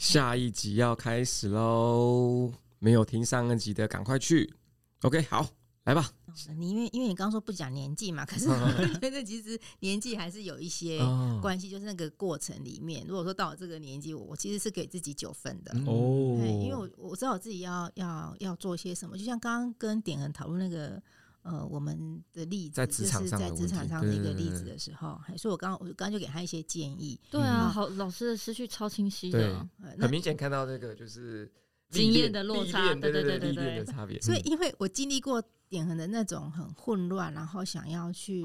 下一集要开始喽，没有听上一集的赶快去。OK，好，来吧。你因为因为你刚刚说不讲年纪嘛，可是我觉得其实年纪还是有一些关系，就是那个过程里面，如果说到了这个年纪，我我其实是给自己九分的。哦，因为我我知道我自己要要要做些什么，就像刚刚跟典衡讨论那个呃我们的例子，在职场上在职场上的一个例子的时候，所以我刚刚我刚刚就给他一些建议。对啊，好，老师的思绪超清晰的，很明显看到这个就是经验的落差，对对对对对的差别。所以因为我经历过。典衡的那种很混乱，然后想要去，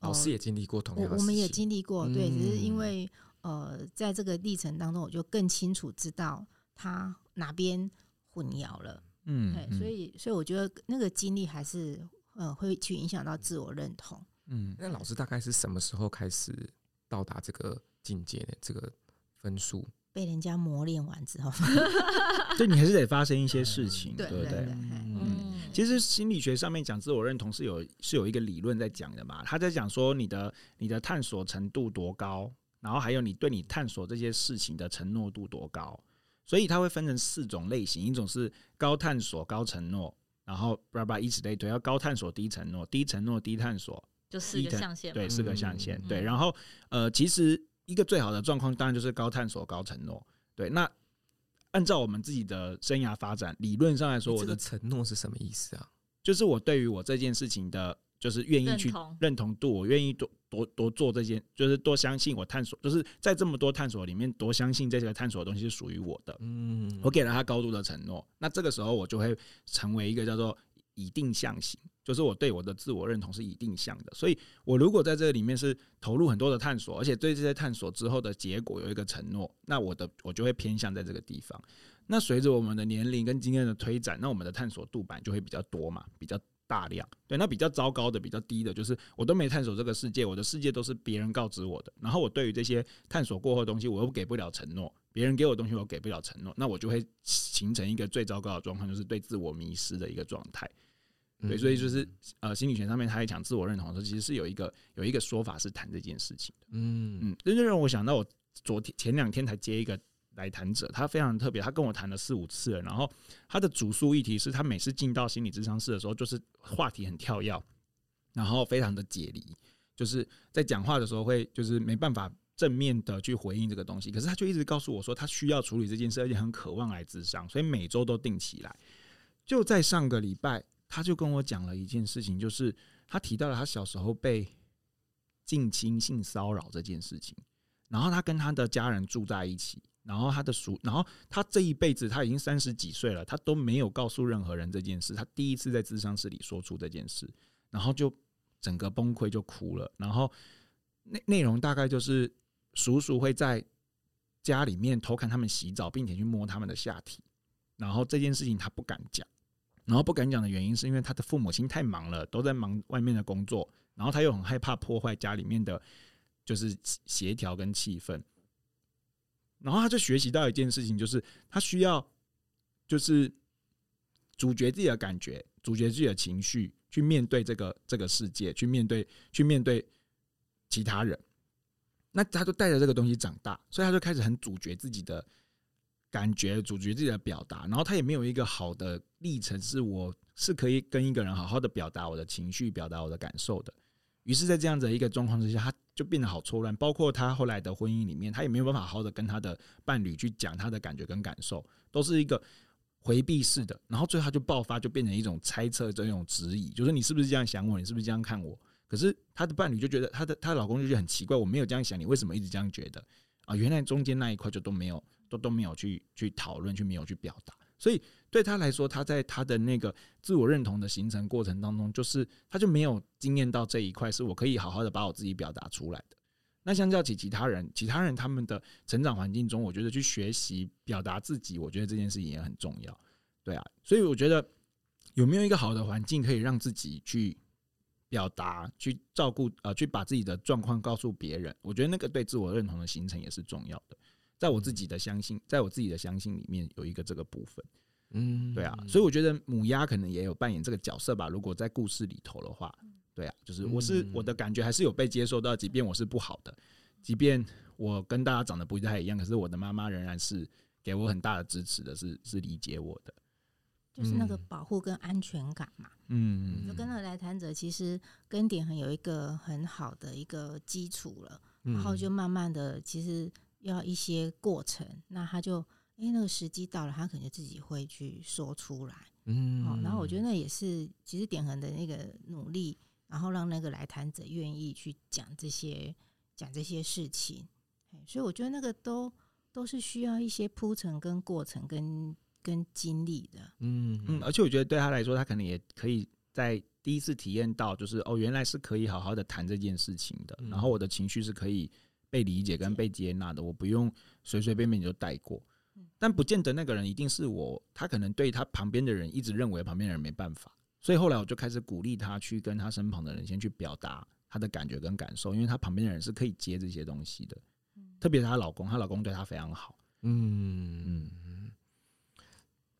老师也经历过同样的，我们也经历过，对，只是因为呃，在这个历程当中，我就更清楚知道他哪边混淆了，嗯，对，所以所以我觉得那个经历还是呃会去影响到自我认同。嗯，那老师大概是什么时候开始到达这个境界的这个分数？被人家磨练完之后，对，你还是得发生一些事情，对不对？对，嗯，其实心理学上面讲自我认同是有是有一个理论在讲的嘛，他在讲说你的你的探索程度多高，然后还有你对你探索这些事情的承诺度多高，所以它会分成四种类型，一种是高探索高承诺，然后叭叭以此类推，要高探索低承诺，低承诺低探索，就四个象限，对，四个象限，对，然后呃，其实。一个最好的状况，当然就是高探索、高承诺。对，那按照我们自己的生涯发展，理论上来说，我的承诺是什么意思啊？就是我对于我这件事情的，就是愿意去认同度，我愿意多多多做这些，就是多相信我探索，就是在这么多探索里面，多相信这些探索的东西是属于我的。嗯，我给了他高度的承诺，那这个时候我就会成为一个叫做。以定向型，就是我对我的自我认同是以定向的，所以我如果在这里面是投入很多的探索，而且对这些探索之后的结果有一个承诺，那我的我就会偏向在这个地方。那随着我们的年龄跟经验的推展，那我们的探索度板就会比较多嘛，比较大量。对，那比较糟糕的、比较低的，就是我都没探索这个世界，我的世界都是别人告知我的。然后我对于这些探索过后的东西，我又给不了承诺，别人给我的东西我给不了承诺，那我就会形成一个最糟糕的状况，就是对自我迷失的一个状态。对，所以就是呃，心理学上面他也讲自我认同的时候，其实是有一个有一个说法是谈这件事情的。嗯嗯，这就让我想到，我昨天前两天才接一个来谈者，他非常特别，他跟我谈了四五次了，然后他的主诉议题是他每次进到心理咨商室的时候，就是话题很跳跃，然后非常的解离，就是在讲话的时候会就是没办法正面的去回应这个东西，可是他就一直告诉我说，他需要处理这件事，而且很渴望来咨商，所以每周都定起来。就在上个礼拜。他就跟我讲了一件事情，就是他提到了他小时候被近亲性骚扰这件事情，然后他跟他的家人住在一起，然后他的叔，然后他这一辈子他已经三十几岁了，他都没有告诉任何人这件事，他第一次在智商室里说出这件事，然后就整个崩溃就哭了，然后内内容大概就是叔叔会在家里面偷看他们洗澡，并且去摸他们的下体，然后这件事情他不敢讲。然后不敢讲的原因是因为他的父母亲太忙了，都在忙外面的工作，然后他又很害怕破坏家里面的，就是协调跟气氛。然后他就学习到一件事情，就是他需要就是主角自己的感觉，主角自己的情绪，去面对这个这个世界，去面对去面对其他人。那他就带着这个东西长大，所以他就开始很主角自己的。感觉主角自己的表达，然后他也没有一个好的历程，是我是可以跟一个人好好的表达我的情绪，表达我的感受的。于是，在这样的一个状况之下，他就变得好错乱。包括他后来的婚姻里面，他也没有办法好好的跟他的伴侣去讲他的感觉跟感受，都是一个回避式的。然后最后他就爆发，就变成一种猜测，这种质疑，就是你是不是这样想我？你是不是这样看我？可是他的伴侣就觉得，他的他的老公就觉得很奇怪，我没有这样想，你为什么一直这样觉得？啊，原来中间那一块就都没有。都都没有去去讨论，去没有去表达，所以对他来说，他在他的那个自我认同的形成过程当中，就是他就没有经验到这一块，是我可以好好的把我自己表达出来的。那相较起其他人，其他人他们的成长环境中，我觉得去学习表达自己，我觉得这件事情也很重要。对啊，所以我觉得有没有一个好的环境可以让自己去表达、去照顾呃，去把自己的状况告诉别人，我觉得那个对自我认同的形成也是重要的。在我自己的相信，在我自己的相信里面有一个这个部分，嗯，对啊，所以我觉得母鸭可能也有扮演这个角色吧。如果在故事里头的话，对啊，就是我是我的感觉还是有被接受到，即便我是不好的，即便我跟大家长得不太一样，可是我的妈妈仍然是给我很大的支持的是，是是理解我的，就是那个保护跟安全感嘛。嗯，就跟那个来谈者其实跟点很有一个很好的一个基础了，然后就慢慢的其实要一些过程，那他就哎、欸、那个时机到了，他可能自己会去说出来。嗯，好，然后我觉得那也是其实点恒的那个努力，然后让那个来谈者愿意去讲这些讲这些事情，所以我觉得那个都都是需要一些铺陈跟过程跟跟经历的。嗯嗯，而且我觉得对他来说，他可能也可以在第一次体验到，就是哦，原来是可以好好的谈这件事情的，然后我的情绪是可以被理解跟被接纳的，我不用随随便便就带过。但不见得那个人一定是我，他可能对他旁边的人一直认为旁边的人没办法，所以后来我就开始鼓励他去跟他身旁的人先去表达他的感觉跟感受，因为他旁边的人是可以接这些东西的，特别是她老公，她老公对她非常好，嗯嗯。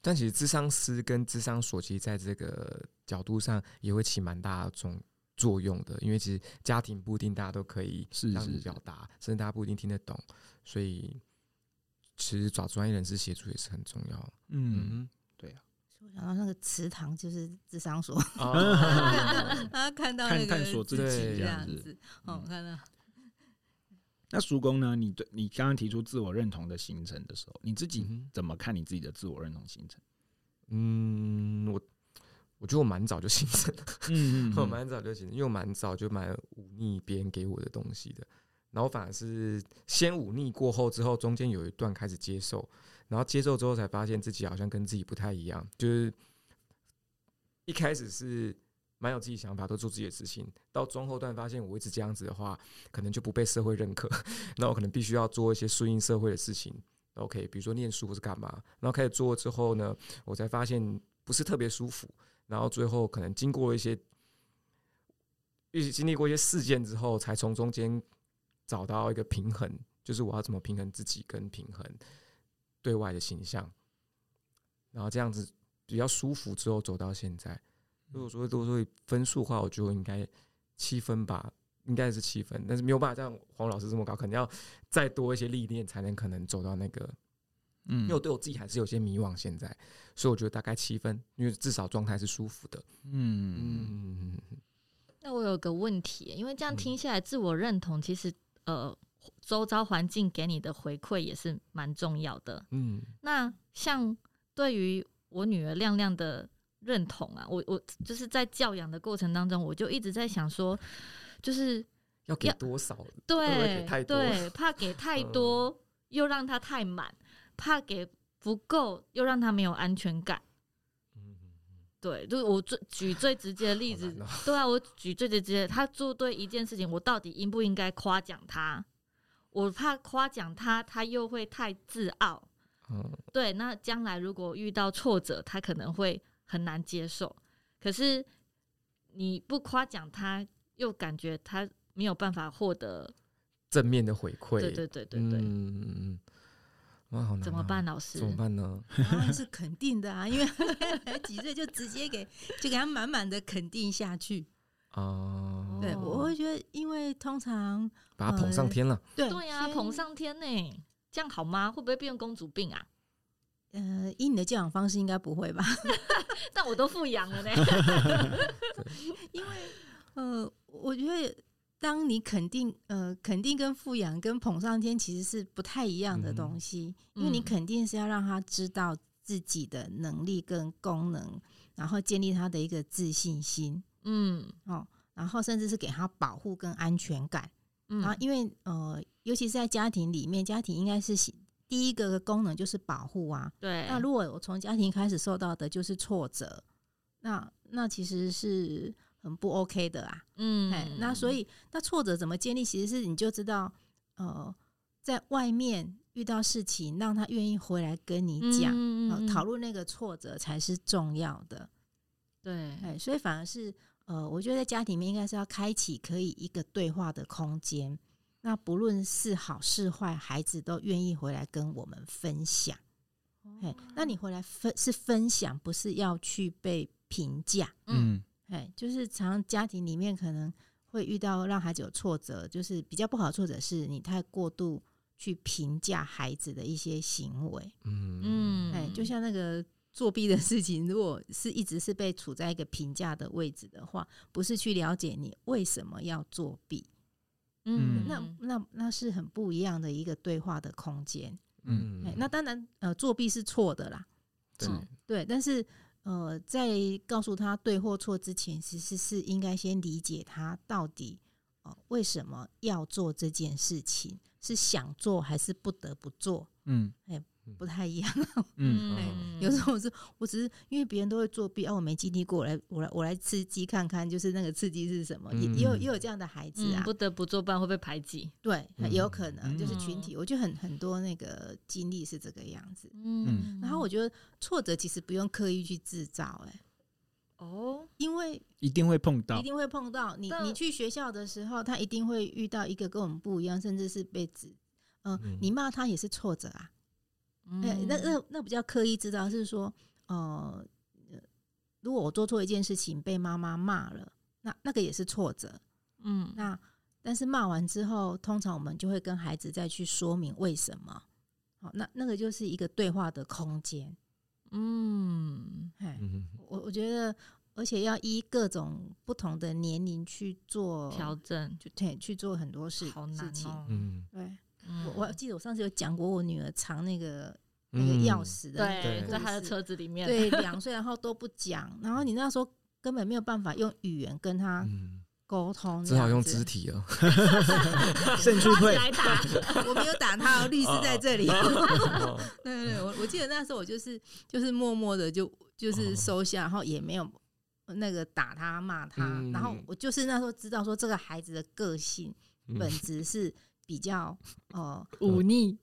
但其实智商师跟智商所，其实在这个角度上也会起蛮大的种作用的，因为其实家庭不一定大家都可以让你表达，甚至大家不一定听得懂，所以。其实找专业人士协助也是很重要。嗯，对啊。我想到那个祠堂就是智商所，啊看到那个探索自己这样子。哦，看到。那叔公呢？你对你刚刚提出自我认同的形成的时候，你自己怎么看你自己的自我认同形成？嗯，我我觉得我蛮早就形成了。嗯，我蛮早就形成，因为我蛮早就蛮忤逆别人给我的东西的。然后反而是先忤逆过后之后，中间有一段开始接受，然后接受之后才发现自己好像跟自己不太一样。就是一开始是蛮有自己想法，都做自己的事情，到中后段发现我一直这样子的话，可能就不被社会认可，那我可能必须要做一些顺应社会的事情。OK，比如说念书或是干嘛，然后开始做之后呢，我才发现不是特别舒服。然后最后可能经过一些，一起经历过一些事件之后，才从中间。找到一个平衡，就是我要怎么平衡自己跟平衡对外的形象，然后这样子比较舒服之后走到现在。如果说都说分数的话，我觉得应该七分吧，应该是七分，但是没有办法像黄老师这么高，可能要再多一些历练才能可能走到那个。嗯，因为我对我自己还是有些迷惘，现在，所以我觉得大概七分，因为至少状态是舒服的。嗯，那我有个问题，因为这样听下来，自我认同其实。呃，周遭环境给你的回馈也是蛮重要的。嗯，那像对于我女儿亮亮的认同啊，我我就是在教养的过程当中，我就一直在想说，就是要给多少？对对，怕给太 多又让她太满，怕给不够又让他没有安全感。对，就是我最举最直接的例子，喔、对啊，我举最直接，他做对一件事情，我到底应不应该夸奖他？我怕夸奖他，他又会太自傲。嗯，对，那将来如果遇到挫折，他可能会很难接受。可是你不夸奖他，又感觉他没有办法获得正面的回馈。对对对对对。嗯哇，好难啊，怎么办，老师？怎么办呢？当然是肯定的啊，因为才几岁就直接给，就给他满满的肯定下去。哦，对，我会觉得，因为通常把他捧上天了，对对呀，捧上天呢，这样好吗？会不会变成公主病啊？呃，以你的教养方式，应该不会吧？但我都富养了呢，因为呃，我觉得。当你肯定，呃，肯定跟富养跟捧上天其实是不太一样的东西，嗯、因为你肯定是要让他知道自己的能力跟功能，然后建立他的一个自信心，嗯，哦，然后甚至是给他保护跟安全感，嗯，然后因为呃，尤其是在家庭里面，家庭应该是第一个功能就是保护啊，对。那如果我从家庭开始受到的就是挫折，那那其实是。很不 OK 的啊，嗯，哎，那所以那挫折怎么建立？其实是你就知道，呃，在外面遇到事情，让他愿意回来跟你讲，讨论、那个挫折才是重要的。对，哎，所以反而是呃，我觉得在家庭里面应该是要开启可以一个对话的空间。那不论是好是坏，孩子都愿意回来跟我们分享。哎、哦，那你回来分是分享，不是要去被评价。嗯。哎，就是常常家庭里面可能会遇到让孩子有挫折，就是比较不好的挫折，是你太过度去评价孩子的一些行为。嗯嗯，哎，就像那个作弊的事情，如果是一直是被处在一个评价的位置的话，不是去了解你为什么要作弊。嗯，那那那是很不一样的一个对话的空间。嗯，那当然，呃，作弊是错的啦。对对，但是呃，在告诉他对或错之前，其实是应该先理解他到底呃为什么要做这件事情，是想做还是不得不做。嗯，哎。不太一样，嗯，对。有时候我是，我只是因为别人都会作弊，啊，我没经历过，我来，我来，我来刺激看看，就是那个刺激是什么？也也有也有这样的孩子啊，不得不做，伴会被排挤。对，也有可能就是群体，我觉得很很多那个经历是这个样子。嗯，然后我觉得挫折其实不用刻意去制造，哎，哦，因为一定会碰到，一定会碰到。你你去学校的时候，他一定会遇到一个跟我们不一样，甚至是被指，嗯，你骂他也是挫折啊。哎、欸，那那那比较刻意知道是说，呃，如果我做错一件事情被妈妈骂了，那那个也是挫折，嗯，那但是骂完之后，通常我们就会跟孩子再去说明为什么，好，那那个就是一个对话的空间，嗯，哎，我我觉得，而且要依各种不同的年龄去做调整，就对，去做很多事事情，嗯，对。我我记得我上次有讲过，我女儿藏那个那个钥匙的，对，在他的车子里面，对，两岁然后都不讲，然后你那时候根本没有办法用语言跟他沟通，只好用肢体哦，甚至会来打，我没有打他，律师在这里，对对对，我我记得那时候我就是就是默默的就就是收下，然后也没有那个打他骂他，然后我就是那时候知道说这个孩子的个性本质是。比较呃忤逆，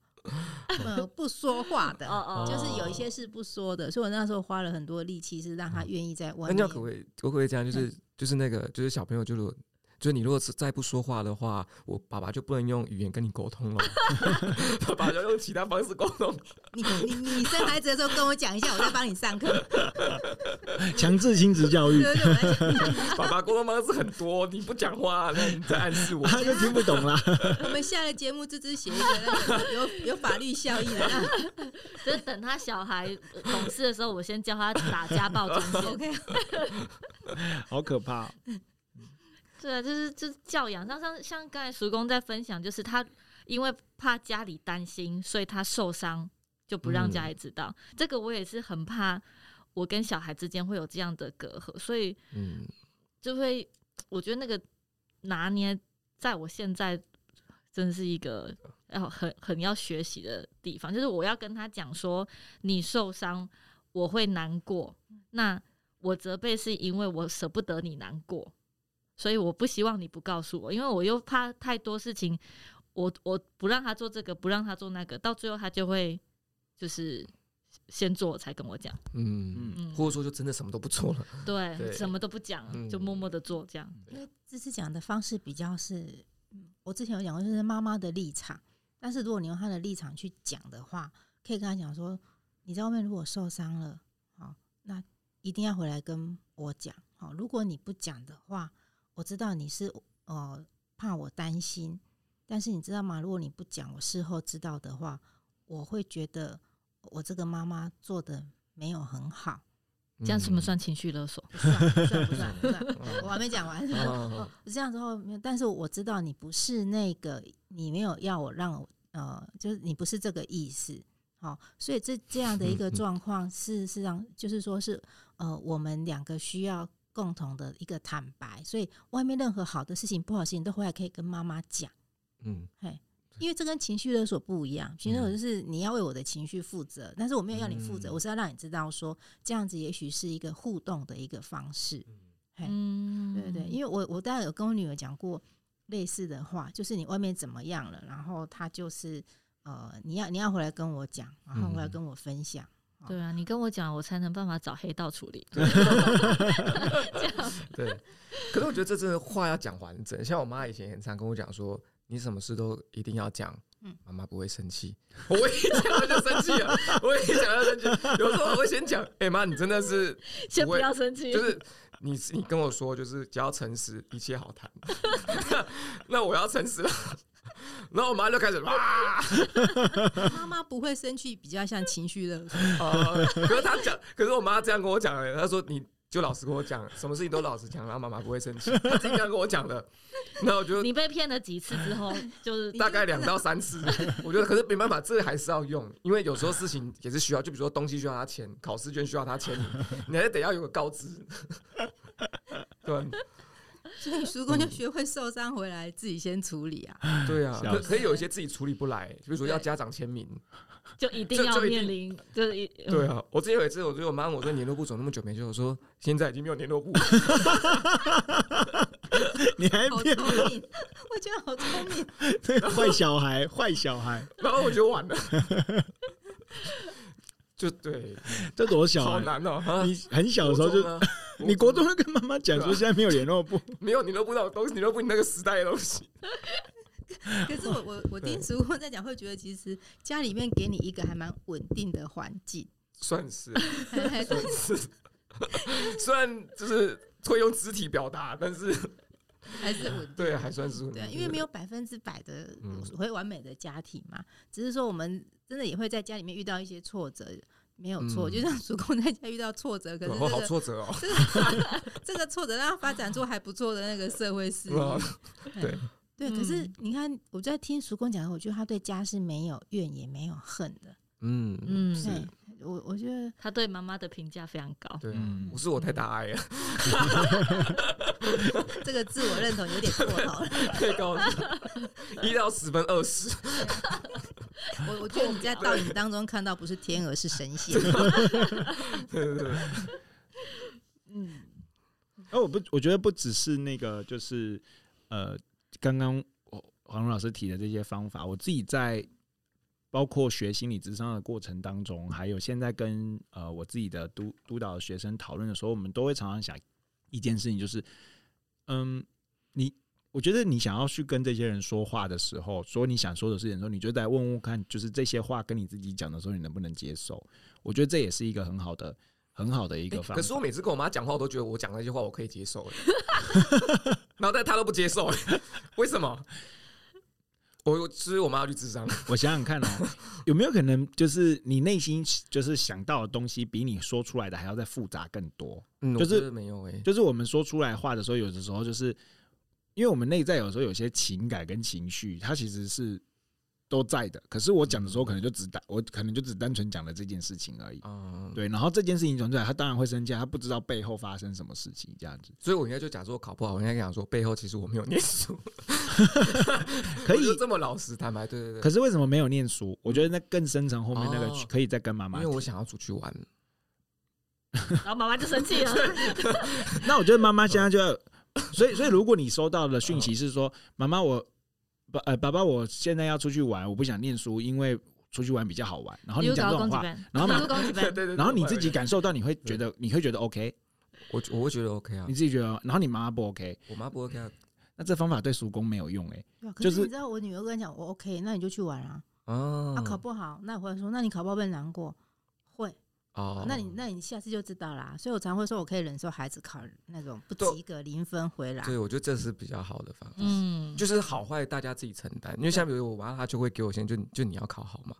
呃不说话的，就是有一些是不说的，所以我那时候花了很多力气，是让他愿意在外面。那可不可以，可不可以这样？就是就是那个，就是小朋友就是。就是你如果是再不说话的话，我爸爸就不能用语言跟你沟通了，爸爸要用其他方式沟通。你你你生孩子的时候跟我讲一下，我再帮你上课。强制亲子教育，爸爸沟通方式很多，你不讲话，那你在暗示我，他就听不懂了。我们下了节目，这只写一个那个有有法律效益的，就是等他小孩懂事的时候，我先教他打家暴专线。OK，好可怕。对啊，就是就是教养，像像像刚才叔公在分享，就是他因为怕家里担心，所以他受伤就不让家里知道。嗯、这个我也是很怕，我跟小孩之间会有这样的隔阂，所以嗯，就会我觉得那个拿捏，在我现在真是一个要很很要学习的地方，就是我要跟他讲说，你受伤我会难过，那我责备是因为我舍不得你难过。所以我不希望你不告诉我，因为我又怕太多事情，我我不让他做这个，不让他做那个，到最后他就会就是先做才跟我讲，嗯嗯，或者说就真的什么都不做了，对，对。什么都不讲，就默默的做这样。因为这次讲的方式比较是，我之前有讲过，就是妈妈的立场，但是如果你用他的立场去讲的话，可以跟他讲说，你在外面如果受伤了，好，那一定要回来跟我讲，好，如果你不讲的话。我知道你是呃怕我担心，但是你知道吗？如果你不讲，我事后知道的话，我会觉得我这个妈妈做的没有很好。这样算不算情绪勒索？不算，不算，不算，不算。我还没讲完。这样之后，但是我知道你不是那个，你没有要我让我呃，就是你不是这个意思。好，所以这这样的一个状况，事实上就是说是呃，我们两个需要。共同的一个坦白，所以外面任何好的事情、不好的事情都回来可以跟妈妈讲。嗯，嘿，因为这跟情绪勒索不一样。情绪勒索就是你要为我的情绪负责，但是我没有要你负责，我是要让你知道说这样子也许是一个互动的一个方式。嗯，对对对，因为我我大概有跟我女儿讲过类似的话，就是你外面怎么样了，然后她就是呃，你要你要回来跟我讲，然后回来跟我分享。对啊，你跟我讲，我才能办法找黑道处理。对，可是我觉得这真的话要讲完整。像我妈以前很常跟我讲说，你什么事都一定要讲，妈妈不会生气。我一讲就生气了，我一讲就生气。有时候我会先讲，哎妈，你真的是先不要生气，就是你你跟我说，就是只要诚实，一切好谈。那我要诚实了。然后我妈就开始哇，妈妈不会生气，比较像情绪勒索。可是她讲，可是我妈这样跟我讲的，她说你。就老实跟我讲，什么事情都老实讲，然后妈妈不会生气。他经常跟我讲的，那我觉得你被骗了几次之后，就是大概两到三次。我觉得可是没办法，这个还是要用，因为有时候事情也是需要，就比如说东西需要他签，考试卷需要他签，你还是得要有个告知。对。所以叔公就学会受伤回来自己先处理啊。对啊，可可以有一些自己处理不来，比如说要家长签名。就一定要面临，就是一对啊！我之前有一次，我觉得我妈我说联络部走那么久没去？我说现在已经没有联络部。你还好聪明，我觉得好聪明。坏小孩，坏小孩。然后我就完了。就对，这多小，好难哦！你很小的时候就，你国中会跟妈妈讲说现在没有联络簿，没有你都不知道东西，你都不你那个时代的东西。可是我我我听叔公在讲，会觉得其实家里面给你一个还蛮稳定的环境，算是，算是，虽然就是会用肢体表达，但是还是稳定，对，还算是稳定。对，因为没有百分之百的会完美的家庭嘛，只是说我们真的也会在家里面遇到一些挫折，没有错，就像叔公 在家遇到挫折，可是好挫折哦，这个挫折让他发展出还不错的那个社会事业，对。对，可是你看，我在听叔公讲，我觉得他对家是没有怨也没有恨的。嗯嗯，对，我我觉得他对妈妈的评价非常高。对，不是我太大爱了，这个自我认同有点过头了，太高了，一到十分二十。我我觉得你在倒影当中看到不是天鹅，是神仙。对对对。嗯，哦，我不，我觉得不只是那个，就是。呃，刚刚黄黄老师提的这些方法，我自己在包括学心理智商的过程当中，还有现在跟呃我自己的督督导的学生讨论的时候，我们都会常常想一件事情，就是嗯，你我觉得你想要去跟这些人说话的时候，说你想说的事情的时候，你就在问问看，就是这些话跟你自己讲的时候，你能不能接受？我觉得这也是一个很好的。很好的一个方法，可是我每次跟我妈讲话，我都觉得我讲那些话我可以接受，然后但她都不接受，为什么？我其实我妈要去智商，我想想看哦，有没有可能就是你内心就是想到的东西比你说出来的还要再复杂更多？嗯，就是没有诶，就是我们说出来话的时候，有的时候就是因为我们内在有时候有些情感跟情绪，它其实是。都在的，可是我讲的时候，可能就只单，我可能就只单纯讲了这件事情而已。嗯，对。然后这件事情传出来，他当然会生气，他不知道背后发生什么事情，这样子。所以我应该就假说我考不好，我应该讲说背后其实我没有念书。可以 这么老实坦白，对对对。可是为什么没有念书？我觉得那更深层后面那个可以再跟妈妈。因为我想要出去玩，然后妈妈就生气了。那我觉得妈妈现在就要，所以所以如果你收到的讯息是说，妈妈我。爸，呃，爸爸，我现在要出去玩，我不想念书，因为出去玩比较好玩。然后你讲这种话，然后 对对，然后你自己感受到，你会觉得，你会觉得 OK，我我会觉得 OK 啊，你自己觉得，然后你妈妈不 OK，我妈不 OK 啊，那这方法对叔公没有用哎，就是你知道我女儿跟你讲，我 OK，那你就去玩啊，啊，考不好，那我会说，那你考不好会难过，会。哦，那你那你下次就知道啦。所以我常会说，我可以忍受孩子考那种不及格零分回来。对，我觉得这是比较好的方法。嗯，就是好坏大家自己承担。因为像比如我妈，她就会给我先就就你要考好嘛。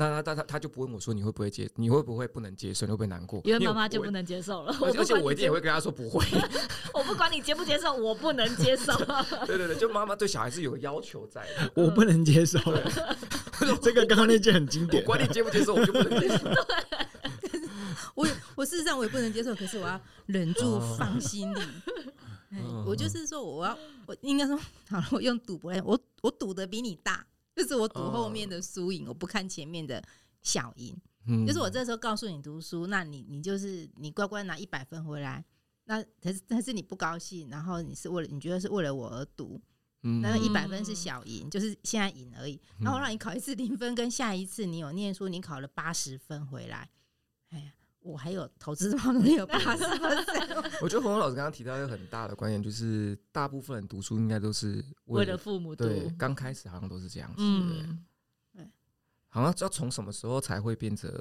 那他他他就不问我说你会不会接，你会不会不能接受，你会不会难过？因为妈妈就不能接受了。而且我一定也会跟他说不会。我不管你接不接受，我不能接受。对对对，就妈妈对小孩是有个要求在的。我不能接受。这个刚刚那句很经典。我管你接不接受，我就不能接受。我我事实上我也不能接受，可是我要忍住放心里。我就是说，我要我应该说好了，我用赌博来，我我赌的比你大，就是我赌后面的输赢，我不看前面的小赢。嗯就是我这时候告诉你读书，那你你就是你乖乖拿一百分回来，那但是但是你不高兴，然后你是为了你觉得是为了我而赌，那一百分是小赢，就是现在赢而已。然后让你考一次零分，跟下一次你有念书，你考了八十分回来，哎呀。我还有投资方面有八十分。我觉得洪洪老师刚刚提到一个很大的观念，就是大部分人读书应该都是为了父母读。对，刚开始好像都是这样子。嗯，对。好像要从什么时候才会变成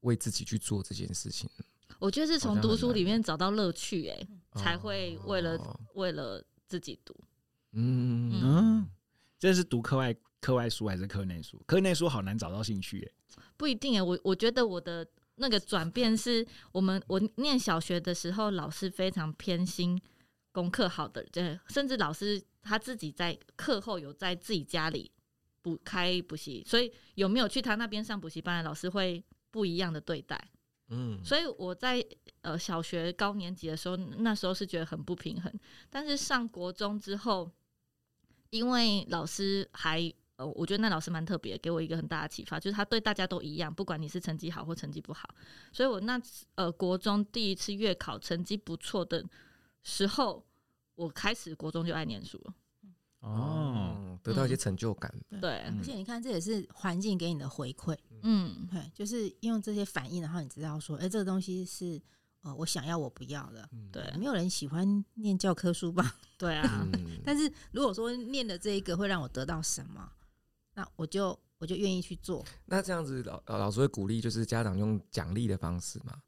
为自己去做这件事情？我觉得是从读书里面找到乐趣，哎，才会为了为了自己读。嗯嗯。这是读课外课外书还是课内书？课内书好难找到兴趣哎。不一定哎，我我觉得我的那个转变是我们我念小学的时候，老师非常偏心功课好的人，甚至老师他自己在课后有在自己家里补开补习，所以有没有去他那边上补习班的老师会不一样的对待。嗯，所以我在呃小学高年级的时候，那时候是觉得很不平衡，但是上国中之后。因为老师还呃，我觉得那老师蛮特别，给我一个很大的启发，就是他对大家都一样，不管你是成绩好或成绩不好。所以我那呃国中第一次月考成绩不错的时候，我开始国中就爱念书了。哦，得到一些成就感。嗯、对，而且你看，这也是环境给你的回馈。嗯，对，就是用这些反应，然后你知道说，哎，这个东西是。呃，我想要，我不要的。对，没有人喜欢念教科书吧？对啊。但是如果说念的这一个会让我得到什么，那我就我就愿意去做。那这样子老老师会鼓励，就是家长用奖励的方式吗？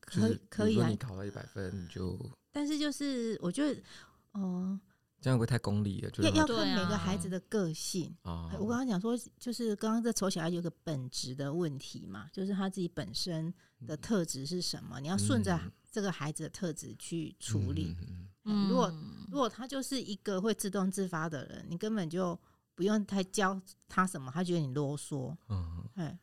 可以可以啊。你考了一百分就。但是就是我觉得，哦、呃。这样会不会太功利了？就要要看每个孩子的个性。啊、我刚刚讲说，就是刚刚这丑小孩有个本质的问题嘛，就是他自己本身的特质是什么？你要顺着这个孩子的特质去处理。嗯、如果如果他就是一个会自动自发的人，你根本就不用太教他什么，他觉得你啰嗦。嗯，哎、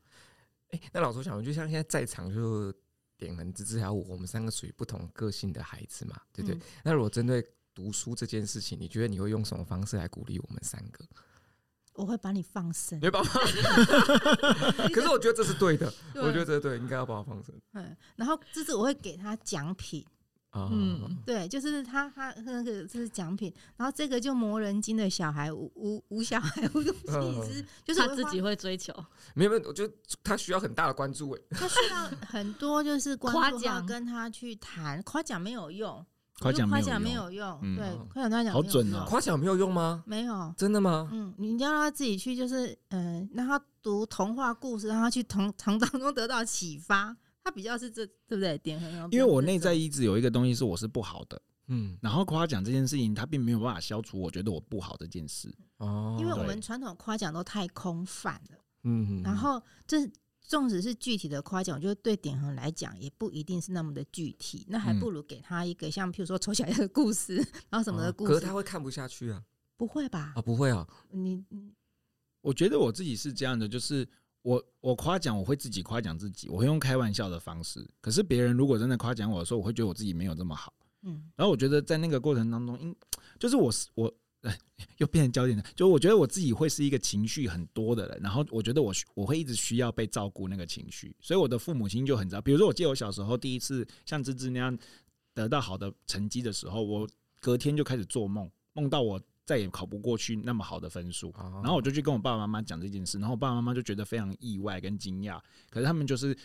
欸，那老师想问，就像现在在场就点恒、芝芝还有我，我们三个属于不同个性的孩子嘛，对不对？嗯、那如果针对读书这件事情，你觉得你会用什么方式来鼓励我们三个？我会把你放生。你把我放生？可是我觉得这是对的，对我觉得这是对，应该要把我放生。嗯，然后就是我会给他奖品。嗯，对，就是他他那个这是奖品，然后这个就磨人精的小孩无无无小孩无东西，就是他自己会追求。没有没有，我觉得他需要很大的关注哎。他需要很多就是夸奖，跟他去谈夸奖没有用。夸奖夸奖没有用，对，夸奖他讲好准哦。夸奖没有用吗？没有，真的吗？嗯，你要让他自己去，就是嗯，让他读童话故事，让他去从从当中得到启发。他比较是这，对不对？点很因为我内在一直有一个东西是我是不好的，嗯，然后夸奖这件事情，他并没有办法消除我觉得我不好这件事哦。因为我们传统夸奖都太空泛了，嗯，然后这。纵使是具体的夸奖，我觉得对点恒来讲也不一定是那么的具体，那还不如给他一个像譬如说丑小鸭的故事，然后什么的故事，可是他会看不下去啊？不会吧？啊，不会啊！你，我觉得我自己是这样的，就是我我夸奖我会自己夸奖自己，我会用开玩笑的方式。可是别人如果真的夸奖我的时候，我会觉得我自己没有这么好。嗯，然后我觉得在那个过程当中，因就是我是我。哎，又变成焦点了。就我觉得我自己会是一个情绪很多的人，然后我觉得我我会一直需要被照顾那个情绪，所以我的父母亲就很知道。比如说，我记得我小时候第一次像芝芝那样得到好的成绩的时候，我隔天就开始做梦，梦到我再也考不过去那么好的分数，然后我就去跟我爸爸妈妈讲这件事，然后我爸爸妈妈就觉得非常意外跟惊讶。可是他们就是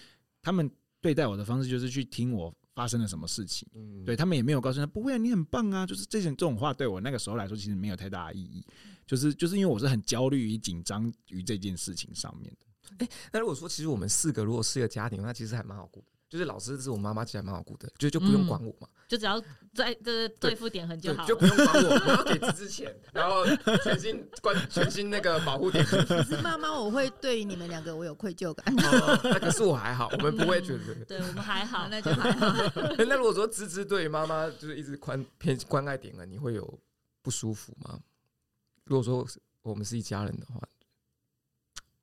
他们对待我的方式就是去听我。发生了什么事情？嗯，对他们也没有告诉他，不会啊，你很棒啊，就是这种这种话对我那个时候来说其实没有太大的意义，就是就是因为我是很焦虑与紧张于这件事情上面的。哎、欸，那如果说其实我们四个如果是一个家庭，那其实还蛮好过的。就是老师是我妈妈，其实还蛮好顾的，就就不用管我嘛，就只要在这对付点恒就好，就不用管我，我要给芝芝钱，然后全心关全心那个保护点恒。可是妈妈，我会对于你们两个我有愧疚感。那可是我还好，我们不会觉得。对我们还好，那就还好。那如果说芝芝对妈妈就是一直宽偏关爱点了，你会有不舒服吗？如果说我们是一家人的话，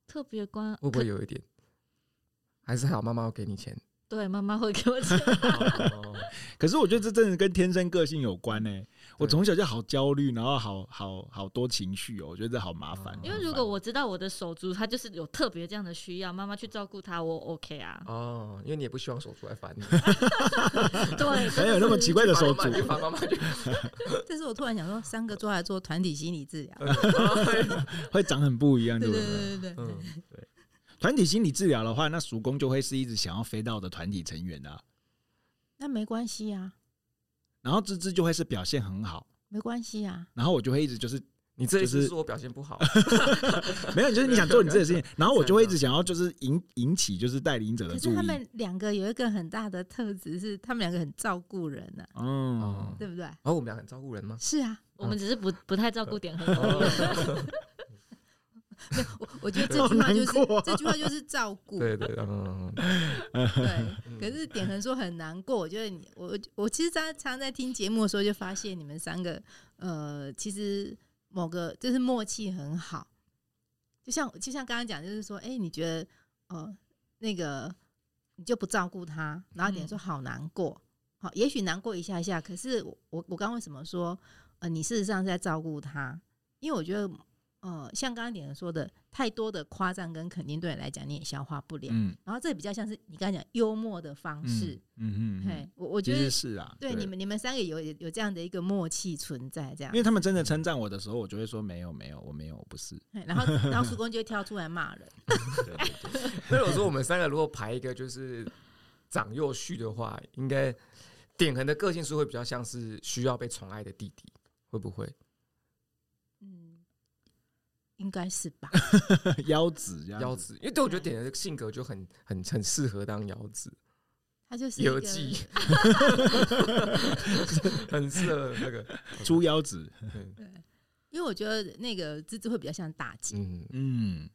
特别关会不会有一点？还是还好，妈妈要给你钱。对，妈妈会给我钱。可是我觉得这真的跟天生个性有关呢、欸。我从小就好焦虑，然后好好好多情绪哦，我觉得这好麻烦。因为如果我知道我的手足他就是有特别这样的需要，妈妈去照顾他，我 OK 啊。哦，因为你也不希望手足来烦你。对，没有那么奇怪的手足。但是我突然想说，三个做来做团体心理治疗，会长很不一样，对不对？对对对对。对。团体心理治疗的话，那叔公就会是一直想要飞到的团体成员啊。那没关系啊。然后芝芝就会是表现很好，没关系啊。然后我就会一直就是你这一次是我表现不好，没有，就是你想做你自己的事情，然后我就会一直想要就是引引起就是带领者的注意。可是他们两个有一个很大的特质是，他们两个很照顾人呢。嗯，对不对？然后我们俩很照顾人吗？是啊，我们只是不不太照顾点很多。我我觉得这句话就是这句话就是照顾。对对，嗯，对。可是点恒说很难过，我觉得你我我其实常常在听节目的时候就发现你们三个呃，其实。某个就是默契很好，就像就像刚刚讲，就是说，哎、欸，你觉得，呃，那个你就不照顾他，然后点说好难过，好，也许难过一下下，可是我我刚为什么说，呃，你事实上是在照顾他，因为我觉得。呃，像刚刚点恒说的，太多的夸赞跟肯定对你来讲你也消化不了。嗯，然后这比较像是你刚才讲幽默的方式。嗯嗯，嘿，我我觉得是啊。对，你们你们三个有有这样的一个默契存在，这样。因为他们真的称赞我的时候，我就会说没有没有，我没有，我不是。然后然后叔公就会跳出来骂人。所以我说我们三个如果排一个就是长幼序的话，应该点恒的个性是会比较像是需要被宠爱的弟弟，会不会？应该是吧，腰子，腰子，因为对我觉得点的性格就很很很适合当腰子，他就是有记，很适合那个 猪腰子，对，因为我觉得那个芝芝会比较像大姐，嗯。嗯，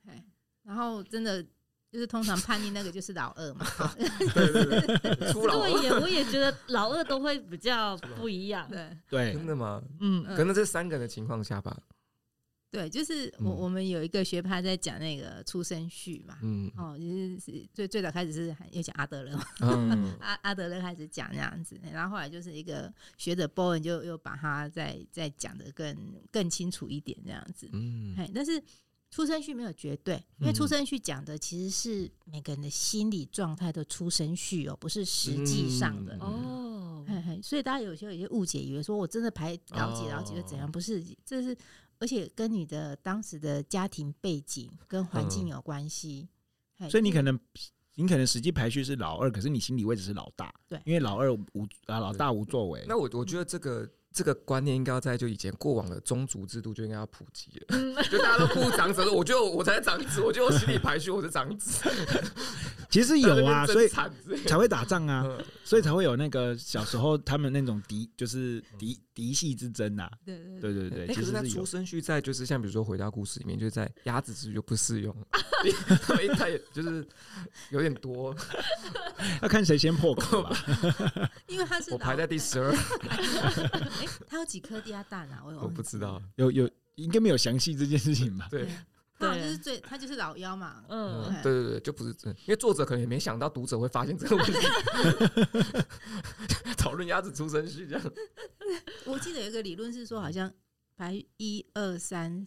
然后真的就是通常叛逆那个就是老二嘛，对对对，对也我也觉得老二都会比较不一样，对对，真的吗？嗯，可能这三个人的情况下吧。对，就是我我们有一个学派在讲那个出生序嘛，嗯，哦，就是最最早开始是有讲阿德勒 阿阿德勒开始讲这样子，然后后来就是一个学者波恩就又把它再再讲得更更清楚一点这样子，嗯，但是出生序没有绝对，因为出生序讲的其实是每个人的心理状态的出生序哦，不是实际上的、嗯、哦。嘿嘿，所以大家有些有些误解，以为说我真的排老几老几就怎样，不是，这是。而且跟你的当时的家庭背景跟环境有关系，嗯，所以你可能你可能实际排序是老二，可是你心理位置是老大，对，因为老二无啊老大无作为。那我我觉得这个。这个观念应该要在就以前过往的宗族制度就应该要普及了，就大家都呼长子，我觉得我才是长子，我觉得我心里排序我是长子。其实有啊，所以才会打仗啊，所以才会有那个小时候他们那种嫡就是嫡嫡系之争啊。对对对对对。其实那出生序在就是像比如说回到故事里面，就是在鸭子之就不适用，因为太就是有点多，要看谁先破口吧。因为他是我排在第十二。他有几颗鸭蛋啊？我我不知道，有有应该没有详细这件事情吧？对，他就是最他就是老妖嘛。嗯，对对对，就不是真，因为作者可能也没想到读者会发现这个问题，讨论鸭子出生序这样。我记得有一个理论是说，好像排一二三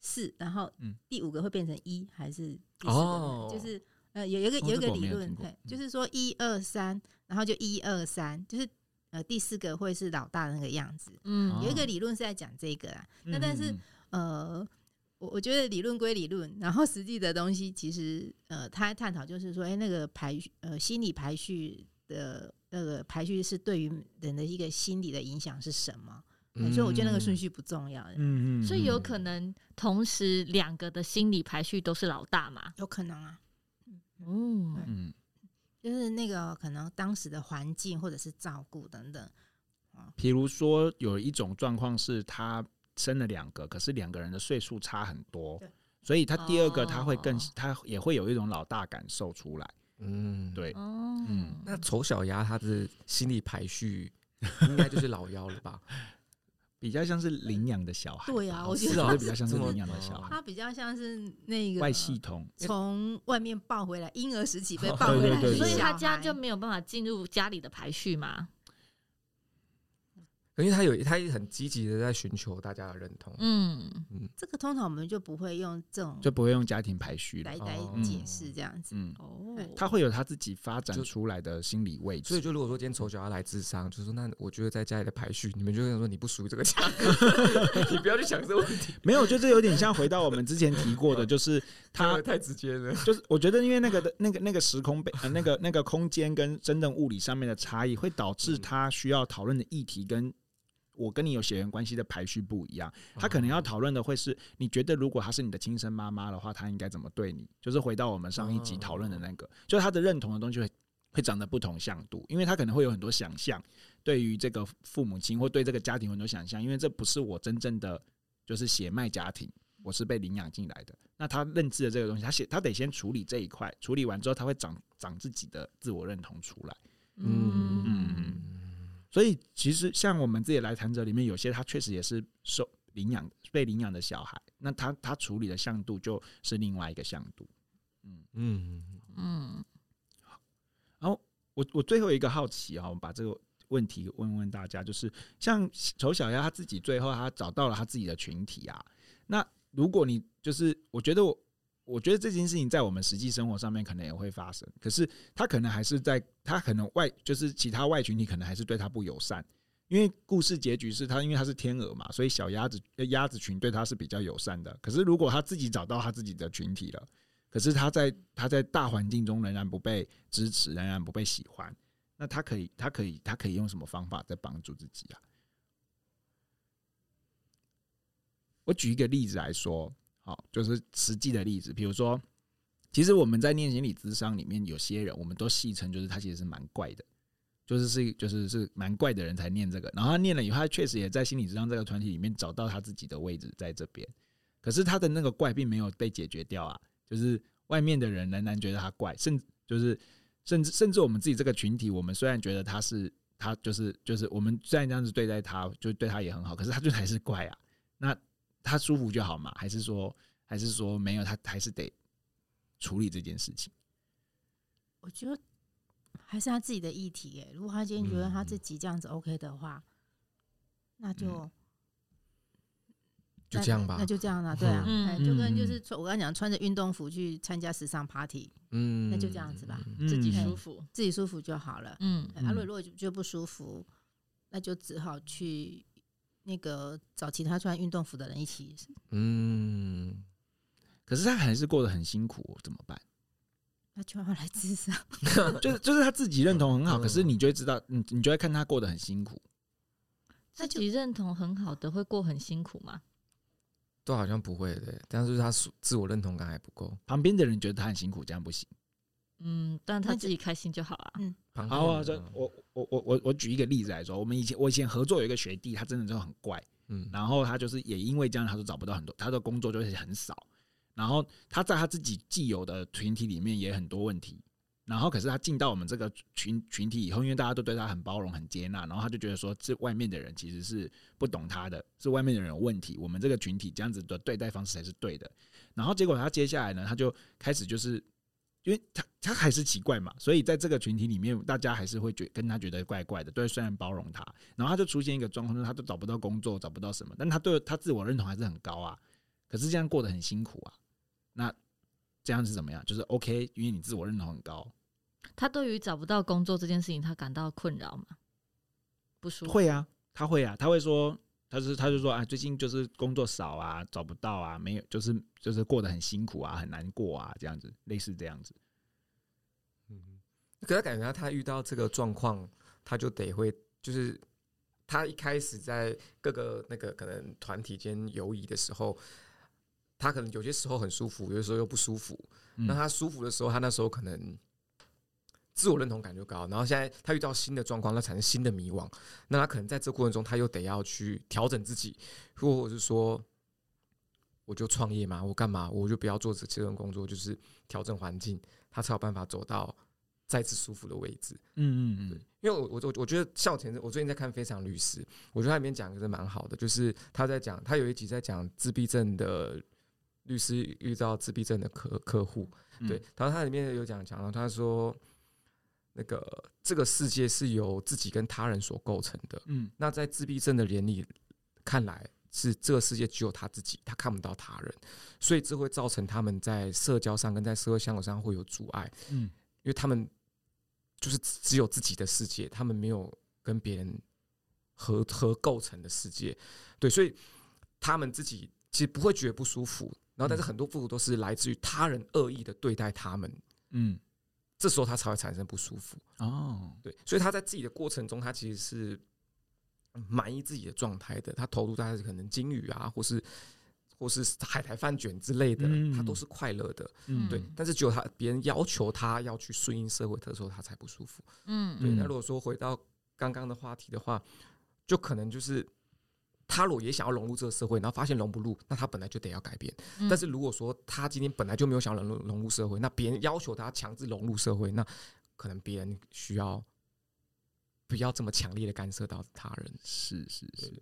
四，然后第五个会变成一还是第四个？就是呃，有一个有一个理论，对，就是说一二三，然后就一二三，就是。呃，第四个会是老大的那个样子。嗯，有一个理论是在讲这个啊。那、嗯、但是，呃，我我觉得理论归理论，然后实际的东西其实，呃，他探讨就是说，哎、欸，那个排序，呃，心理排序的那个排序是对于人的一个心理的影响是什么？嗯、所以我觉得那个顺序不重要。嗯嗯。所以有可能同时两个的心理排序都是老大嘛？有可能啊。嗯嗯。就是那个可能当时的环境或者是照顾等等，比如说有一种状况是他生了两个，可是两个人的岁数差很多，所以他第二个他会更他也会有一种老大感受出来。嗯，对，嗯，那丑小鸭他的心理排序应该就是老幺了吧？比较像是领养的小孩，对啊，我觉得比较像是领养的小孩，他比较像是那个外系统，从外面抱回来，婴儿时期被抱回来，所以他家就没有办法进入家里的排序吗？因为他有，他也很积极的在寻求大家的认同。嗯嗯，这个通常我们就不会用这种，就不会用家庭排序来来解释这样子。嗯哦，他会有他自己发展出来的心理位置。所以，就如果说今天丑小鸭来智商，就是说那我觉得在家里的排序，你们就会说你不属于这个家，你不要去想这个问题。没有，就是有点像回到我们之前提过的，就是他 太直接了。就是我觉得，因为那个的那个那个时空被呃那个那个空间跟真正物理上面的差异，会导致他需要讨论的议题跟。我跟你有血缘关系的排序不一样，他可能要讨论的会是，你觉得如果他是你的亲生妈妈的话，他应该怎么对你？就是回到我们上一集讨论的那个，就是他的认同的东西会会长得不同向度，因为他可能会有很多想象，对于这个父母亲或对这个家庭很多想象，因为这不是我真正的就是血脉家庭，我是被领养进来的。那他认知的这个东西，他先他得先处理这一块，处理完之后，他会长长自己的自我认同出来。嗯嗯。所以其实像我们自己来谈者里面，有些他确实也是受领养被领养的小孩，那他他处理的向度就是另外一个向度。嗯嗯嗯。好，然后我我最后一个好奇啊，我们把这个问题问问大家，就是像丑小鸭他自己最后他找到了他自己的群体啊，那如果你就是我觉得我。我觉得这件事情在我们实际生活上面可能也会发生，可是他可能还是在他可能外就是其他外群体可能还是对他不友善，因为故事结局是他因为他是天鹅嘛，所以小鸭子鸭子群对他是比较友善的。可是如果他自己找到他自己的群体了，可是他在他在大环境中仍然不被支持，仍然不被喜欢，那他可以他可以他可以用什么方法在帮助自己啊？我举一个例子来说。好，就是实际的例子，比如说，其实我们在念心理智商里面，有些人我们都戏称，就是他其实是蛮怪的，就是是就是是蛮怪的人才念这个。然后他念了以后，他确实也在心理智商这个团体里面找到他自己的位置在这边。可是他的那个怪并没有被解决掉啊，就是外面的人仍然觉得他怪，甚就是甚至甚至我们自己这个群体，我们虽然觉得他是他就是就是我们虽然这样子对待他，就对他也很好，可是他就还是怪啊。那。他舒服就好嘛？还是说，还是说没有？他还是得处理这件事情。我觉得还是他自己的议题耶。如果他今天觉得他自己这样子 OK 的话，那就、嗯、就这样吧。那就这样了，对啊，嗯、就跟就是我刚刚讲，穿着运动服去参加时尚 party，嗯，那就这样子吧，嗯、自己舒服，自己舒服就好了。嗯，阿瑞如果觉得不舒服，那就只好去。那个找其他穿运动服的人一起，嗯，可是他还是过得很辛苦，怎么办？那就要来自杀，就是就是他自己认同很好，可是你就会知道，你你就会看他过得很辛苦。自己认同很好的会过很辛苦吗？都好像不会的，但是他自我认同感还不够，旁边的人觉得他很辛苦，这样不行。嗯，但他自己开心就好了。嗯，好啊，这我我我我我举一个例子来说，我们以前我以前合作有一个学弟，他真的就很怪，嗯，然后他就是也因为这样，他就找不到很多，他的工作就是很少，然后他在他自己既有的群体里面也很多问题，然后可是他进到我们这个群群体以后，因为大家都对他很包容、很接纳，然后他就觉得说，这外面的人其实是不懂他的，是外面的人有问题，我们这个群体这样子的对待方式才是对的，然后结果他接下来呢，他就开始就是。因为他他还是奇怪嘛，所以在这个群体里面，大家还是会觉跟他觉得怪怪的。对，虽然包容他，然后他就出现一个状况，就是他都找不到工作，找不到什么，但他对他自我认同还是很高啊。可是这样过得很辛苦啊。那这样是怎么样？就是 OK，因为你自我认同很高。他对于找不到工作这件事情，他感到困扰吗？不舒服？会啊，他会啊，他会说，他是他就说啊，最近就是工作少啊，找不到啊，没有，就是就是过得很辛苦啊，很难过啊，这样子，类似这样子。嗯，可是感觉他他遇到这个状况，他就得会，就是他一开始在各个那个可能团体间游移的时候，他可能有些时候很舒服，有些时候又不舒服。那他舒服的时候，他那时候可能自我认同感就高，然后现在他遇到新的状况，他产生新的迷惘，那他可能在这过程中，他又得要去调整自己，或者是说，我就创业嘛，我干嘛，我就不要做这这份工作，就是调整环境。他才有办法走到再次舒服的位置。嗯嗯嗯，因为我我我我觉得笑前我最近在看《非常律师》，我觉得他里面讲的是蛮好的，就是他在讲，他有一集在讲自闭症的律师遇到自闭症的客客户，对，然后他里面有讲讲到，他说那个这个世界是由自己跟他人所构成的。嗯，那在自闭症的眼里看来。是这个世界只有他自己，他看不到他人，所以这会造成他们在社交上跟在社会相处上会有阻碍。嗯，因为他们就是只有自己的世界，他们没有跟别人合合构成的世界。对，所以他们自己其实不会觉得不舒服，然后但是很多不舒服都是来自于他人恶意的对待他们。嗯，这时候他才会产生不舒服。哦，对，所以他在自己的过程中，他其实是。满意自己的状态的，他投入在可能金鱼啊，或是或是海苔饭卷之类的，他都是快乐的，嗯，对。但是只有他别人要求他要去顺应社会的时候，他才不舒服，嗯，对。那如果说回到刚刚的话题的话，就可能就是他如果也想要融入这个社会，然后发现融不入，那他本来就得要改变。但是如果说他今天本来就没有想要融入融入社会，那别人要求他强制融入社会，那可能别人需要。不要这么强烈的干涉到他人，是是是，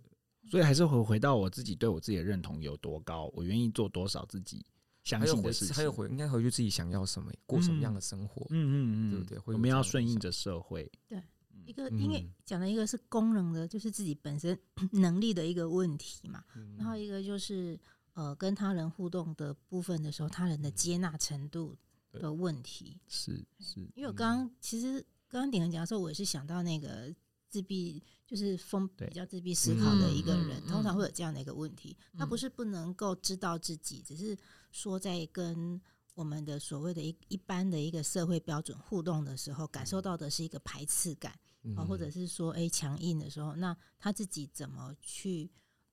所以还是回回到我自己对我自己的认同有多高，我愿意做多少自己相信的事情，还有回应该回去自己想要什么，过什么样的生活，嗯嗯嗯，对不对？我们要顺应着社会。对，一个因为讲的一个是功能的，就是自己本身 能力的一个问题嘛，然后一个就是呃跟他人互动的部分的时候，他人的接纳程度的问题，是是，因为我刚刚其实。刚刚鼎恒讲的时候，我也是想到那个自闭，就是风比较自闭思考的一个人，通常会有这样的一个问题。他不是不能够知道自己，只是说在跟我们的所谓的一一般的一个社会标准互动的时候，感受到的是一个排斥感啊，或者是说诶强硬的时候，那他自己怎么去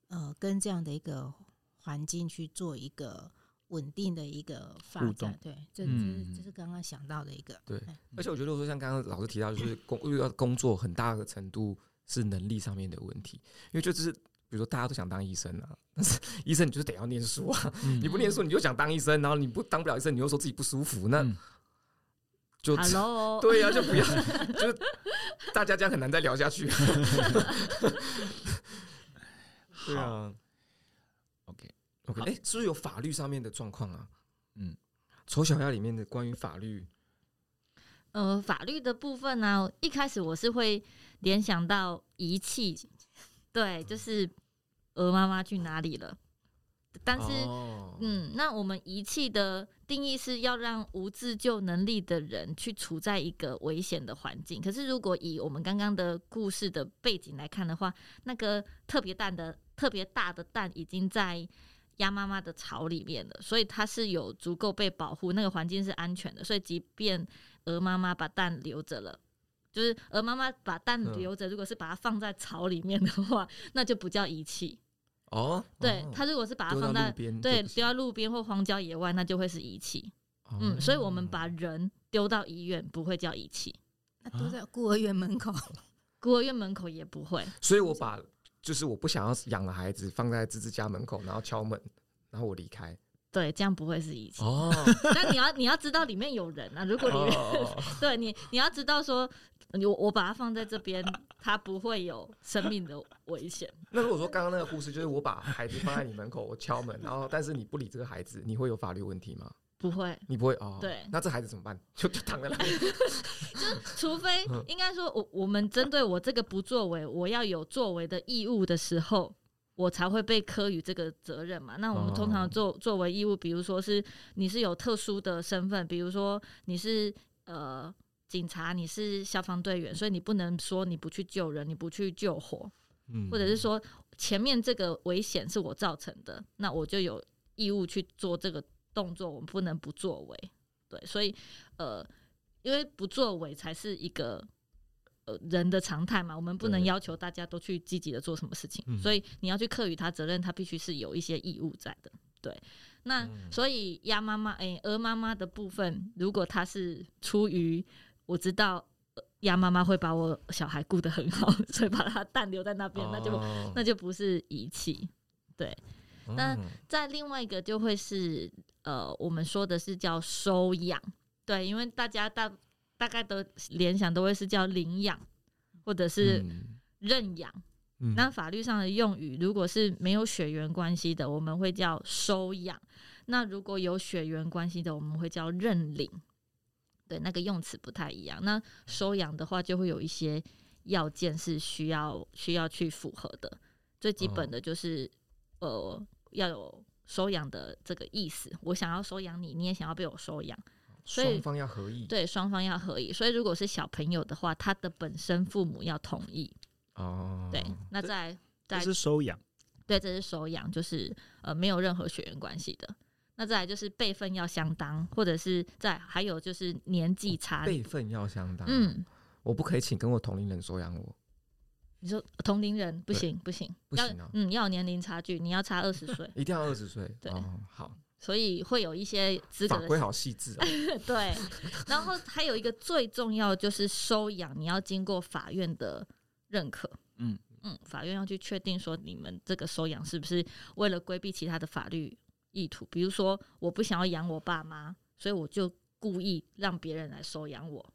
呃跟这样的一个环境去做一个。稳定的一个发展，对，这这是这是刚刚想到的一个。对，而且我觉得说，像刚刚老师提到，就是工遇到工作很大的程度是能力上面的问题，因为就是比如说大家都想当医生啊，但是医生你就是得要念书啊，你不念书你就想当医生，然后你不当不了医生，你又说自己不舒服，那就 对呀，就不要，就大家这样很难再聊下去。对啊，OK，OK，。哎，是不是有法律上面的状况啊？嗯，丑小鸭里面的关于法律，呃，法律的部分呢、啊，一开始我是会联想到遗弃，对，就是鹅妈妈去哪里了？但是，哦、嗯，那我们遗弃的定义是要让无自救能力的人去处在一个危险的环境。可是，如果以我们刚刚的故事的背景来看的话，那个特别蛋的、特别大的蛋已经在。鸭妈妈的巢里面了，所以它是有足够被保护，那个环境是安全的。所以，即便鹅妈妈把蛋留着了，就是鹅妈妈把蛋留着，如果是把它放在巢里面的话，那就不叫遗弃。哦，对，它如果是把它放在对丢在路边或荒郊野外，那就会是遗弃。嗯，所以我们把人丢到医院不会叫遗弃，那丢在孤儿院门口，孤儿院门口也不会。所以我把。就是我不想要养的孩子放在芝芝家门口，然后敲门，然后我离开。对，这样不会是遗弃哦。但你要你要知道里面有人啊。如果里面、哦、对你你要知道说，我我把它放在这边，它不会有生命的危险。那如果说刚刚那个故事，就是我把孩子放在你门口，我敲门，然后但是你不理这个孩子，你会有法律问题吗？不会，你不会哦。对，那这孩子怎么办？就就躺在那里。就除非应该说，我我们针对我这个不作为，我要有作为的义务的时候，我才会被科予这个责任嘛。那我们通常作作为义务，比如说是你是有特殊的身份，比如说你是呃警察，你是消防队员，所以你不能说你不去救人，你不去救火，或者是说前面这个危险是我造成的，那我就有义务去做这个。动作我们不能不作为，对，所以呃，因为不作为才是一个呃人的常态嘛，我们不能要求大家都去积极的做什么事情，对所以你要去课予他责任，他必须是有一些义务在的，对。那所以鸭妈妈哎，鹅妈妈的部分，如果他是出于我知道鸭妈妈会把我小孩顾得很好，所以把他蛋留在那边，哦、那就那就不是遗弃，对。那在另外一个就会是。呃，我们说的是叫收养，对，因为大家大大概都联想都会是叫领养或者是认养。那法律上的用语，如果是没有血缘关系的，我们会叫收养；那如果有血缘关系的，我们会叫认领。对，那个用词不太一样。那收养的话，就会有一些要件是需要需要去符合的。最基本的就是，哦、呃，要有。收养的这个意思，我想要收养你，你也想要被我收养，所以双方要合意。对，双方要合意。所以如果是小朋友的话，他的本身父母要同意。哦，对，那在在是收养，对，这是收养，就是呃没有任何血缘关系的。那再来就是辈分要相当，或者是在还有就是年纪差，辈分要相当。嗯，我不可以请跟我同龄人收养我。你说同龄人不行不行，不行啊，嗯，要有年龄差距，你要差二十岁，一定要二十岁，对，好，所以会有一些资格法规好细致啊，对，然后还有一个最重要就是收养，你要经过法院的认可，嗯嗯，法院要去确定说你们这个收养是不是为了规避其他的法律意图，比如说我不想要养我爸妈，所以我就故意让别人来收养我。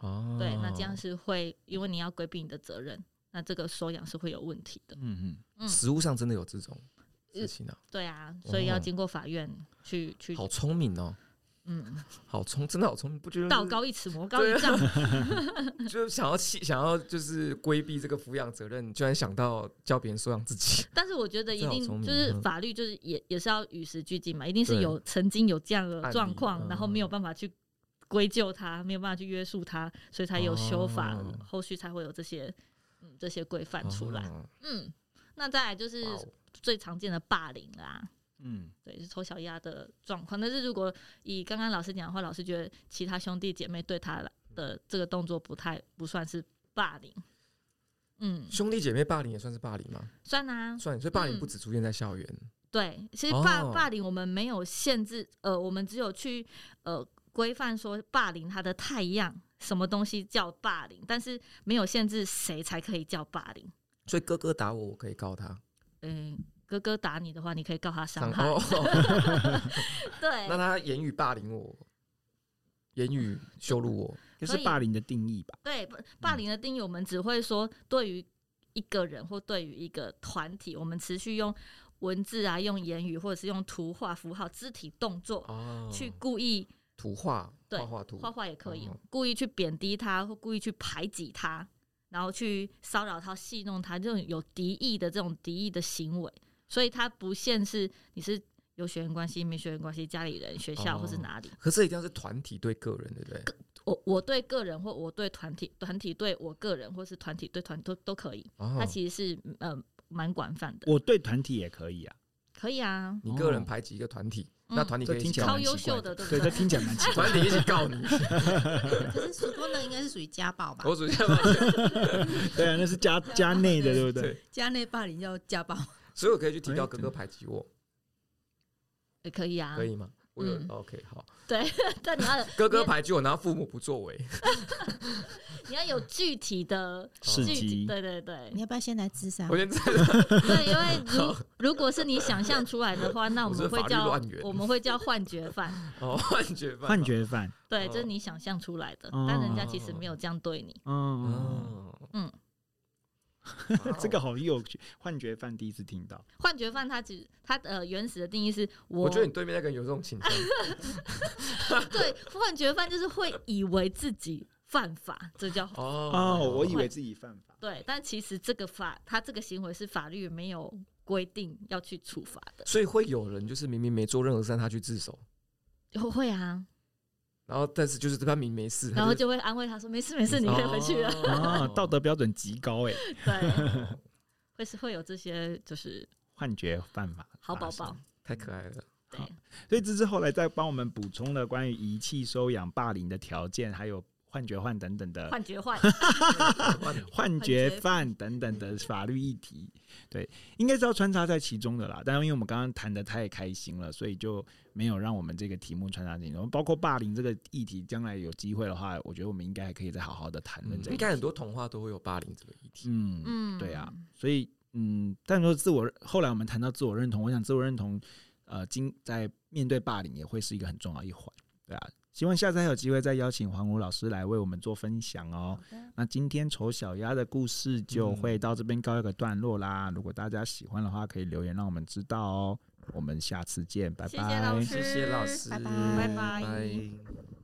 哦，对，那这样是会，因为你要规避你的责任，那这个收养是会有问题的。嗯嗯，实物上真的有这种事情呢？对啊，所以要经过法院去去。好聪明哦，嗯，好聪，真的好聪明，不觉得？道高一尺，魔高一丈。就是想要弃，想要就是规避这个抚养责任，居然想到教别人收养自己。但是我觉得一定就是法律，就是也也是要与时俱进嘛，一定是有曾经有这样的状况，然后没有办法去。归咎他没有办法去约束他，所以才有修法，哦、后续才会有这些嗯这些规范出来。哦、嗯，那再来就是最常见的霸凌啦。嗯，对，是丑小鸭的状况。但是如果以刚刚老师讲的话，老师觉得其他兄弟姐妹对他的这个动作不太不算是霸凌。嗯，兄弟姐妹霸凌也算是霸凌吗？算啊，算。所以霸凌不只出现在校园。嗯、对，其实霸、哦、霸凌我们没有限制，呃，我们只有去呃。规范说霸凌他的太阳，什么东西叫霸凌，但是没有限制谁才可以叫霸凌。所以哥哥打我，我可以告他。嗯，哥哥打你的话，你可以告他伤害。对。那他言语霸凌我，言语羞辱我，就是霸凌的定义吧？对，霸凌的定义，我们只会说对于一个人或对于一个团体，我们持续用文字啊，用言语，或者是用图画、符号、肢体动作去故意。图画，对，画画图，画画也可以，哦、故意去贬低他，或故意去排挤他，然后去骚扰他、戏弄他，这种有敌意的这种敌意的行为，所以他不限是你是有血缘关系、没血缘关系、家里人、学校或是哪里。哦、可是一定要是团体对个人，对不对？我我对个人或我对团体，团体对我个人，或是团体对团都都可以。哦、他其实是呃蛮广泛的。我对团体也可以啊，可以啊。你个人排挤一个团体。那团体可以听起来超优秀的，对不对？对，这听起来蛮奇怪。团体一起告你，可是属公的应该是属于家暴吧？我属于家暴。对啊，那是家家内的，对不对？家内霸凌叫家暴，所以我可以去提到哥哥排挤我，也可以啊，可以吗？我有 OK 好。对，但你要哥哥排挤我，然后父母不作为。你要有具体的 事迹，对对对。你要不要先来自杀？我先自杀对，因为如如果是你想象出来的话，那我们会叫我们会叫幻觉犯。哦，幻觉犯，幻觉犯。对，这是你想象出来的，但人家其实没有这样对你。嗯嗯。这个好有趣，幻觉犯第一次听到。幻觉犯他只他呃原始的定义是我，我觉得你对面那个人有这种倾向。对，幻觉犯就是会以为自己。犯法，这叫哦，我以为自己犯法。对，但其实这个法，他这个行为是法律没有规定要去处罚的。所以会有人就是明明没做任何事，他去自首。会啊。然后，但是就是他明明没事，然后就会安慰他说：“没事，没事，你可以回去了。”啊，道德标准极高哎。对，会是会有这些就是幻觉犯法。好宝宝，太可爱了。对，所以这是后来再帮我们补充了关于遗弃收养霸凌的条件，还有。幻觉犯等等的幻觉犯，幻觉犯等等的法律议题，对，应该是要穿插在其中的啦。但是因为我们刚刚谈的太开心了，所以就没有让我们这个题目穿插进去。包括霸凌这个议题，将来有机会的话，我觉得我们应该还可以再好好的谈论。应该很多童话都会有霸凌这个议题。嗯嗯，对啊。所以嗯，但说自我，后来我们谈到自我认同，我想自我认同，呃，经在面对霸凌也会是一个很重要一环，对啊。希望下次还有机会再邀请黄武老师来为我们做分享哦。那今天丑小鸭的故事就会到这边告一个段落啦。嗯、如果大家喜欢的话，可以留言让我们知道哦。我们下次见，拜拜。谢谢老师，谢谢老师，拜拜，拜拜。